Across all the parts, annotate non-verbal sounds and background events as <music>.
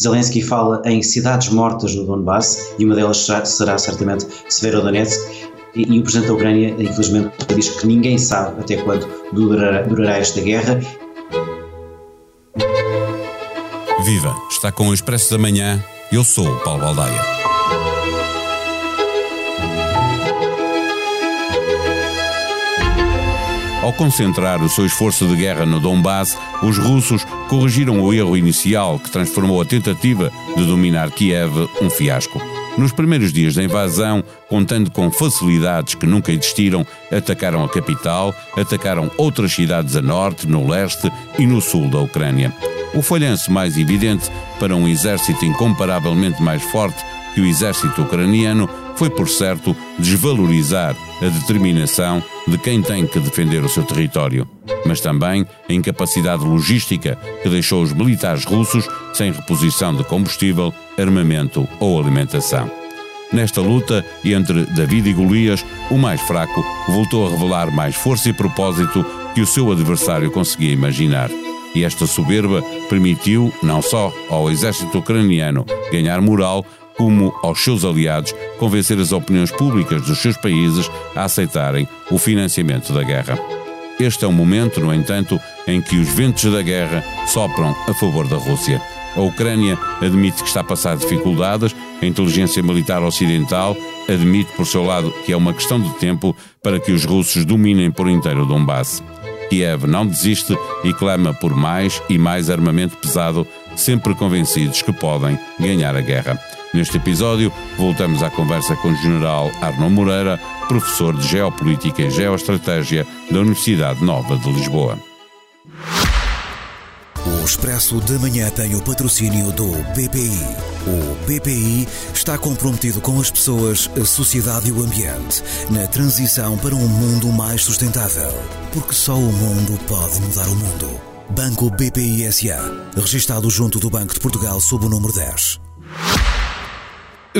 Zelensky fala em cidades mortas no Donbass e uma delas será, será certamente Severodonetsk. E, e o presidente da Ucrânia, infelizmente, diz que ninguém sabe até quando durará, durará esta guerra. Viva! Está com o Expresso da Manhã. Eu sou o Paulo Baldaia. Ao concentrar o seu esforço de guerra no Donbass, os russos corrigiram o erro inicial que transformou a tentativa de dominar Kiev um fiasco. Nos primeiros dias da invasão, contando com facilidades que nunca existiram, atacaram a capital, atacaram outras cidades a norte, no leste e no sul da Ucrânia. O falhanço mais evidente para um exército incomparavelmente mais forte que o exército ucraniano foi, por certo, desvalorizar a determinação de quem tem que defender o seu território, mas também a incapacidade logística que deixou os militares russos sem reposição de combustível, armamento ou alimentação. Nesta luta entre David e Golias, o mais fraco voltou a revelar mais força e propósito que o seu adversário conseguia imaginar. E esta soberba permitiu, não só ao exército ucraniano ganhar moral, como aos seus aliados convencer as opiniões públicas dos seus países a aceitarem o financiamento da guerra. Este é um momento, no entanto, em que os ventos da guerra sopram a favor da Rússia. A Ucrânia admite que está a passar dificuldades, a inteligência militar ocidental admite, por seu lado, que é uma questão de tempo para que os russos dominem por inteiro o Donbass. Kiev não desiste e clama por mais e mais armamento pesado, sempre convencidos que podem ganhar a guerra. Neste episódio, voltamos à conversa com o general Arno Moreira, professor de Geopolítica e Geoestratégia da Universidade Nova de Lisboa. O Expresso da Manhã tem o patrocínio do BPI. O BPI está comprometido com as pessoas, a sociedade e o ambiente na transição para um mundo mais sustentável. Porque só o mundo pode mudar o mundo. Banco BPI SA. Registado junto do Banco de Portugal sob o número 10.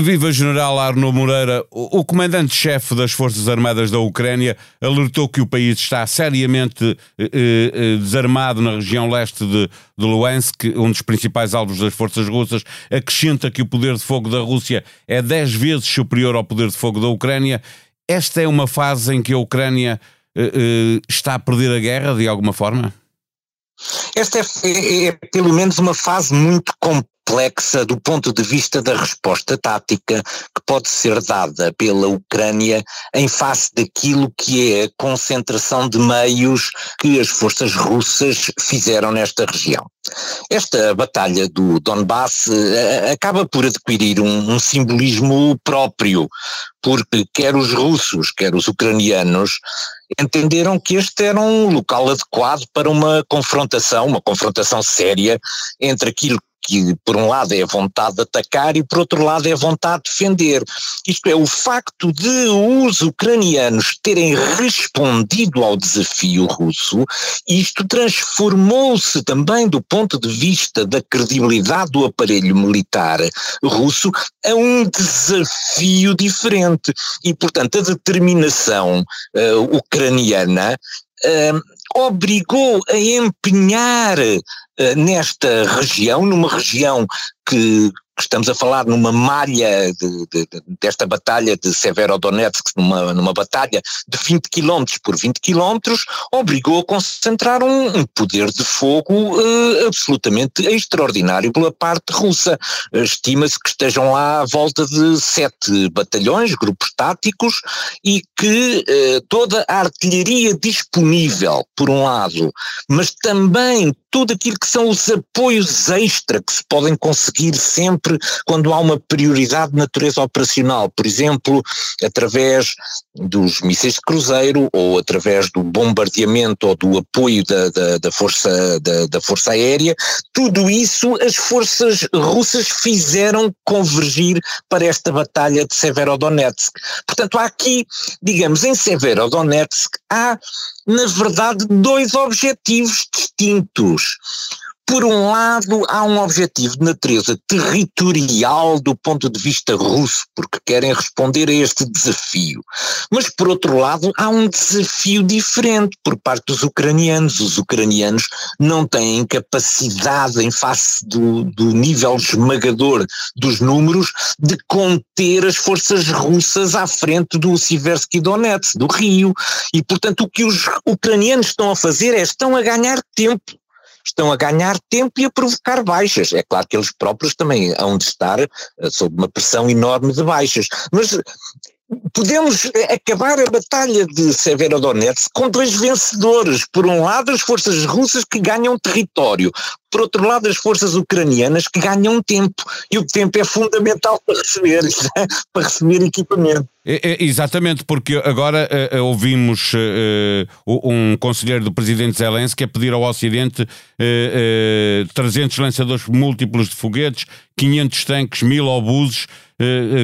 Viva General Arno Moreira, o comandante-chefe das Forças Armadas da Ucrânia alertou que o país está seriamente eh, eh, desarmado na região leste de, de Luhansk, um dos principais alvos das forças russas. Acrescenta que o poder de fogo da Rússia é 10 vezes superior ao poder de fogo da Ucrânia. Esta é uma fase em que a Ucrânia eh, eh está a perder a guerra, de alguma forma? Esta é, é, é, pelo menos uma fase muito complexa do ponto de vista da resposta tática que pode ser dada pela Ucrânia em face daquilo que é a concentração de meios que as forças russas fizeram nesta região. Esta batalha do Donbass uh, acaba por adquirir um, um simbolismo próprio, porque quer os russos, quer os ucranianos entenderam que este era um local adequado para uma confrontação, uma confrontação séria entre aquilo que por um lado é a vontade de atacar e por outro lado é a vontade de defender. Isto é, o facto de os ucranianos terem respondido ao desafio russo, isto transformou-se também do ponto de vista da credibilidade do aparelho militar russo a um desafio diferente. E, portanto, a determinação uh, ucraniana uh, obrigou a empenhar uh, nesta região, numa região que estamos a falar numa malha de, de, desta batalha de Severodonetsk, numa, numa batalha de 20 km por 20 km, obrigou a concentrar um, um poder de fogo uh, absolutamente extraordinário pela parte russa. Estima-se que estejam lá à volta de sete batalhões, grupos táticos, e que uh, toda a artilharia disponível, por um lado, mas também tudo aquilo que são os apoios extra que se podem conseguir sempre quando há uma prioridade de natureza operacional, por exemplo, através dos mísseis de cruzeiro ou através do bombardeamento ou do apoio da, da, da força, da, da, força aérea, tudo isso as forças russas fizeram convergir para esta batalha de Severodonetsk. Portanto, há aqui, digamos, em Severodonetsk há, na verdade, dois objetivos distintos. Por um lado, há um objetivo de natureza territorial do ponto de vista russo, porque querem responder a este desafio. Mas, por outro lado, há um desafio diferente por parte dos ucranianos. Os ucranianos não têm capacidade, em face do, do nível esmagador dos números, de conter as forças russas à frente do Siversky Donetsk, do Rio. E, portanto, o que os ucranianos estão a fazer é estão a ganhar tempo estão a ganhar tempo e a provocar baixas. É claro que eles próprios também hão de estar uh, sob uma pressão enorme de baixas. Mas podemos acabar a batalha de Severodonetsk com dois vencedores. Por um lado, as forças russas que ganham território. Por outro lado, as forças ucranianas que ganham tempo. E o tempo é fundamental para receber, <laughs> para receber equipamento. É, é, exatamente, porque agora uh, ouvimos uh, um conselheiro do presidente Zelensky a pedir ao Ocidente uh, 300 lançadores múltiplos de foguetes, 500 tanques, 1000 obuses,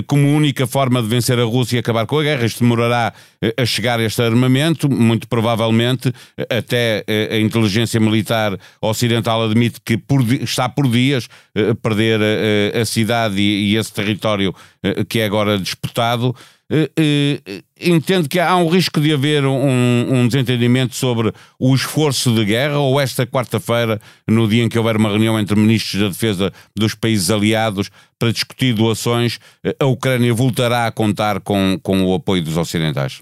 como única forma de vencer a Rússia e acabar com a guerra. Isto demorará a chegar este armamento, muito provavelmente até a inteligência militar ocidental admite que por, está por dias a perder a, a cidade e, esse território que é agora disputado. Eh, eh, entendo que há um risco de haver um, um, desentendimento sobre o esforço de guerra ou esta quarta-feira, no dia em que houver uma reunião entre ministros da defesa dos países aliados para discutir doações, a Ucrânia voltará a contar com, com o apoio dos ocidentais?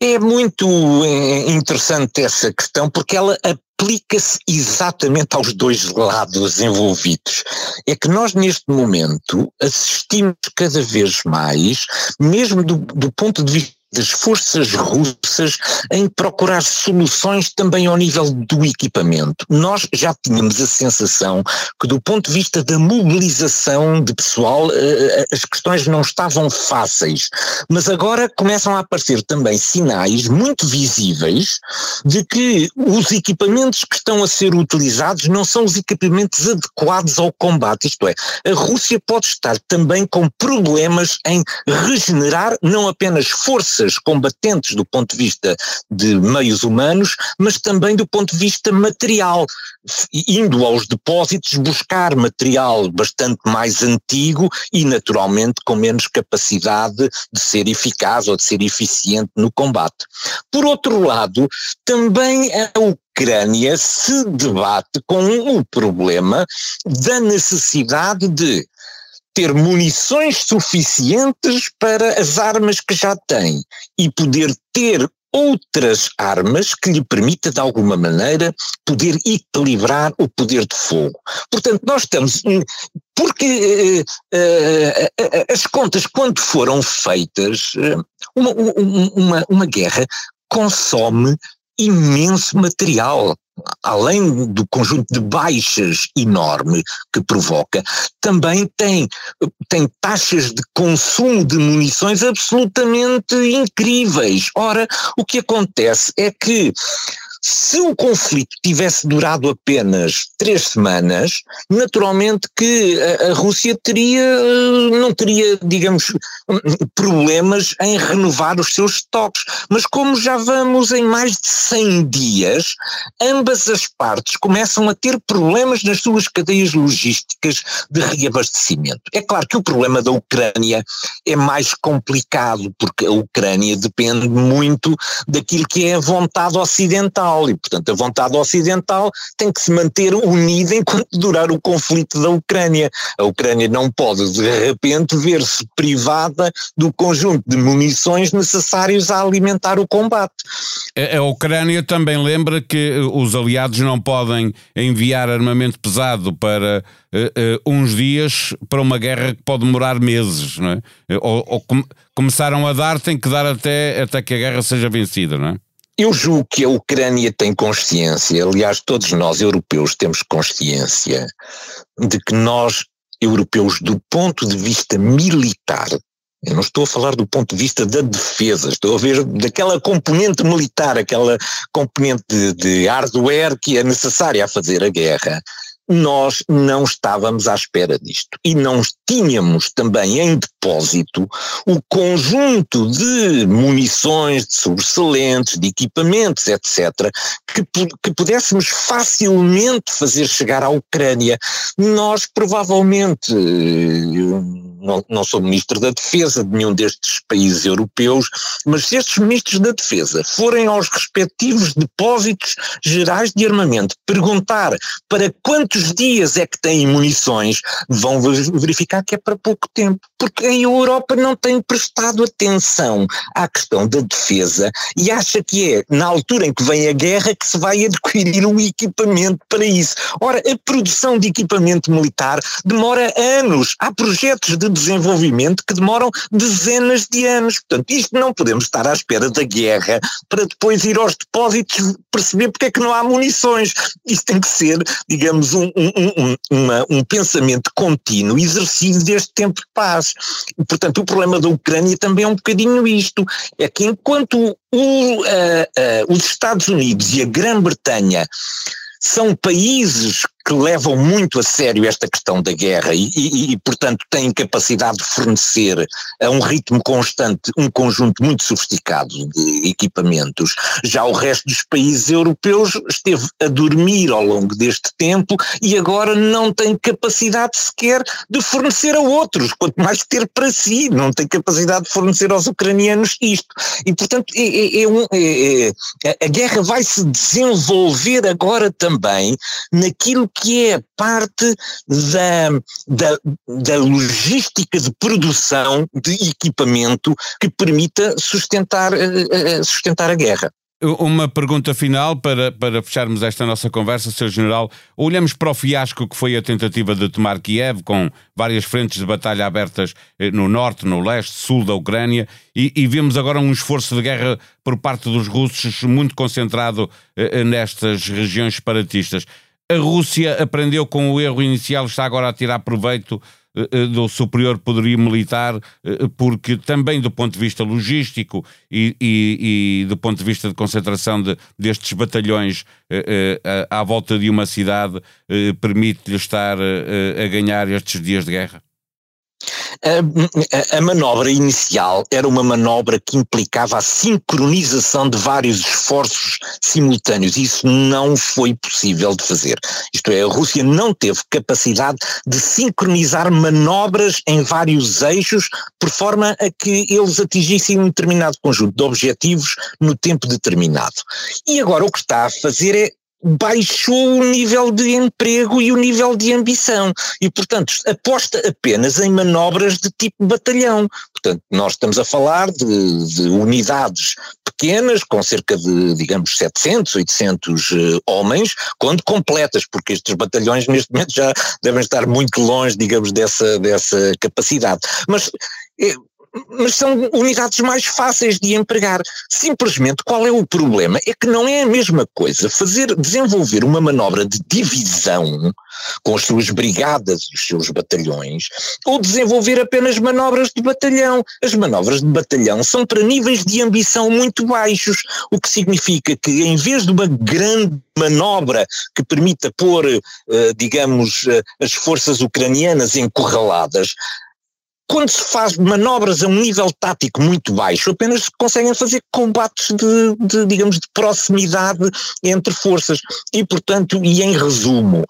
É muito eh, interessante essa questão porque ela aplica-se exatamente aos dois lados envolvidos. É que nós, neste momento, assistimos cada vez mais, mesmo do, do ponto de vista das forças russas em procurar soluções também ao nível do equipamento. Nós já tínhamos a sensação que, do ponto de vista da mobilização de pessoal, eh, eh, as questões não estavam fáceis, mas agora começam a aparecer também sinais muito visíveis de que os equipamentos que estão a ser utilizados não são os equipamentos adequados ao combate. Isto é, a Rússia pode estar também com problemas em regenerar não apenas forças forças combatentes do ponto de vista de meios humanos, mas também do ponto de vista material, indo aos depósitos buscar material bastante mais antigo e naturalmente com menos capacidade de ser eficaz ou de ser eficiente no combate. Por outro lado, também a Ucrânia se debate com o problema da necessidade de ter munições suficientes para as armas que já tem e poder ter outras armas que lhe permita de alguma maneira poder equilibrar o poder de fogo. Portanto, nós estamos porque uh, uh, as contas quando foram feitas, uma, uma, uma guerra consome imenso material além do conjunto de baixas enorme que provoca, também tem, tem taxas de consumo de munições absolutamente incríveis. Ora, o que acontece é que se o conflito tivesse durado apenas três semanas, naturalmente que a, a Rússia teria, não teria, digamos, problemas em renovar os seus estoques. Mas como já vamos em mais de 100 dias, ambas as partes começam a ter problemas nas suas cadeias logísticas de reabastecimento. É claro que o problema da Ucrânia é mais complicado, porque a Ucrânia depende muito daquilo que é a vontade ocidental e, portanto, a vontade ocidental tem que se manter unida enquanto durar o conflito da Ucrânia. A Ucrânia não pode, de repente, ver-se privada do conjunto de munições necessários a alimentar o combate. A, Ucrânia também lembra que os aliados não podem enviar armamento pesado para uh, uh, uns dias para uma guerra que pode demorar meses, não é? Ou, ou com, começaram a dar, tem que dar até, até que a guerra seja vencida, não é? Eu julgo que a Ucrânia tem consciência, aliás, todos nós europeus temos consciência de que nós, europeus, do ponto de vista militar, eu não estou a falar do ponto de vista da defesa, estou a ver daquela componente militar, aquela componente de, de hardware que é necessária a fazer a guerra. Nós não estávamos à espera disto e não tínhamos também em depósito o conjunto de munições, de sobressalentes, de equipamentos, etc., que, que pudéssemos facilmente fazer chegar à Ucrânia. Nós provavelmente não, não sou ministro da Defesa de nenhum destes países europeus, mas se estes ministros da Defesa forem aos respectivos depósitos gerais de armamento perguntar para quantos dias é que têm munições, vão verificar que é para pouco tempo, porque a Europa não tem prestado atenção à questão da defesa e acha que é na altura em que vem a guerra que se vai adquirir o equipamento para isso. Ora, a produção de equipamento militar demora anos. Há projetos de desenvolvimento que demoram dezenas de anos. Portanto, isto não podemos estar à espera da guerra para depois ir aos depósitos perceber porque é que não há munições. Isto tem que ser, digamos, um, um, um, uma, um pensamento contínuo, exercido deste tempo de paz. E, portanto, o problema da Ucrânia também é um bocadinho isto, é que enquanto o, uh, uh, os Estados Unidos e a Grã-Bretanha são países que levam muito a sério esta questão da guerra e, e, e, portanto, têm capacidade de fornecer a um ritmo constante um conjunto muito sofisticado de equipamentos. Já o resto dos países europeus esteve a dormir ao longo deste tempo e agora não tem capacidade sequer de fornecer a outros, quanto mais ter para si, não tem capacidade de fornecer aos ucranianos isto. E, portanto, é, é, é um, é, é a guerra vai se desenvolver agora também naquilo que é parte da, da, da logística de produção de equipamento que permita sustentar, eh, eh, sustentar a guerra. Uma pergunta final para, para fecharmos esta nossa conversa, Sr. General. Olhamos para o fiasco que foi a tentativa de tomar Kiev, com várias frentes de batalha abertas eh, no norte, no leste, sul da Ucrânia, e, e vemos agora um esforço de guerra por parte dos russos muito concentrado nestas regiões separatistas. A Rússia aprendeu com o erro inicial, está agora a tirar proveito eh, eh, do superior poderio militar, eh, porque também do ponto de vista logístico e, e, e do ponto de vista de concentração de, destes batalhões à volta de uma cidade, permite-lhe estar a ganhar estes dias de guerra? A, a, manobra inicial era uma manobra que implicava a sincronização de vários esforços simultâneos. Isso não foi possível de fazer. Isto é, a Rússia não teve capacidade de sincronizar manobras em vários eixos por forma a que eles atingissem um determinado conjunto de objetivos no tempo determinado. E agora o que está a fazer é baixou o nível de emprego e o nível de ambição e, portanto, aposta apenas em manobras de tipo batalhão. Portanto, nós estamos a falar de, de unidades pequenas, com cerca de, digamos, 700, 800 uh, homens, quando completas, porque estes batalhões neste momento já devem estar muito longe, digamos, dessa, dessa capacidade. Mas eh, mas são unidades mais fáceis de empregar. Simplesmente qual é o problema? É que não é a mesma coisa fazer, desenvolver uma manobra de divisão com as suas brigadas e os seus batalhões, ou desenvolver apenas manobras de batalhão. As manobras de batalhão são para níveis de ambição muito baixos, o que significa que em vez de uma grande manobra que permita pôr, eh, digamos, eh, as forças ucranianas encurraladas, quando se faz manobras a um nível tático muito baixo, apenas se conseguem fazer combates de, de, digamos, de proximidade entre forças. E, portanto, e em resumo,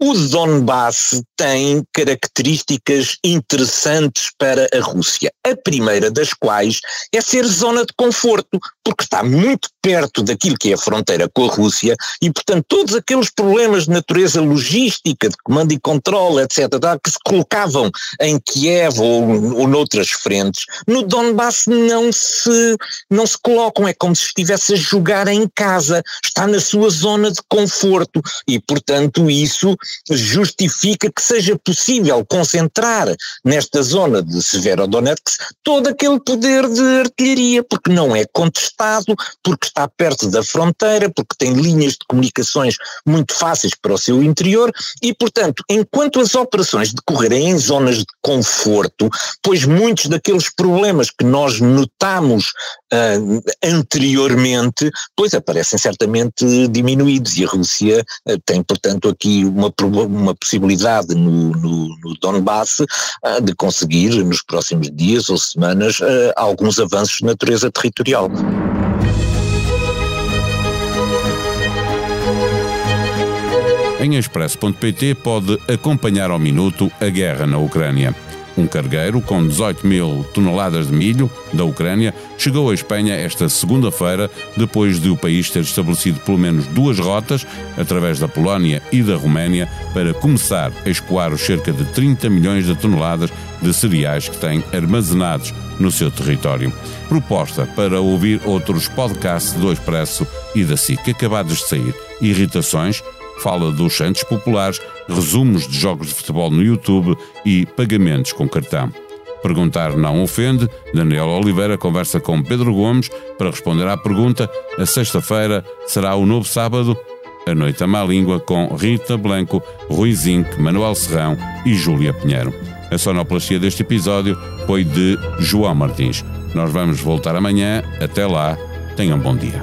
o Donbass tem características interessantes para a Rússia. A primeira das quais é ser zona de conforto, porque está muito perto daquilo que é a fronteira com a Rússia e, portanto, todos aqueles problemas de natureza logística, de comando e controle, etc., que se colocavam em Kiev ou ou, noutras frentes, no Donbass não se, não se colocam, é como se estivesse a jogar em casa, está na sua zona de conforto. E, portanto, isso justifica que seja possível concentrar nesta zona de Severodonetsk todo aquele poder de artilharia, porque não é contestado, porque está perto da fronteira, porque tem linhas de comunicações muito fáceis para o seu interior e, portanto, enquanto as operações decorrerem em zonas de conforto, pois muitos daqueles problemas que nós notamos uh, anteriormente, pois aparecem certamente diminuídos e a Rússia uh, tem, portanto, aqui uma, uma possibilidade no, no, no Donbass uh, de conseguir nos próximos dias ou semanas alguns avanços de natureza territorial. Em expresso.pt pode acompanhar ao minuto a guerra na Ucrânia. Um cargueiro com 18 mil toneladas de milho da Ucrânia chegou à Espanha esta segunda-feira, depois de o país ter estabelecido pelo menos duas rotas, através da Polónia e da Roménia, para começar a escoar os cerca de 30 milhões de toneladas de cereais que tem armazenados no seu território. Proposta para ouvir outros podcasts do Expresso e da SIC acabados de sair. Irritações, fala dos Santos Populares, resumos de jogos de futebol no YouTube e pagamentos com cartão. Perguntar não ofende. Daniel Oliveira conversa com Pedro Gomes para responder à pergunta: a sexta-feira será o novo sábado? A Noite à Má Língua com Rita Blanco, Rui Zinc, Manuel Serrão e Júlia Pinheiro. A sonoplastia deste episódio foi de João Martins. Nós vamos voltar amanhã. Até lá, tenham um bom dia.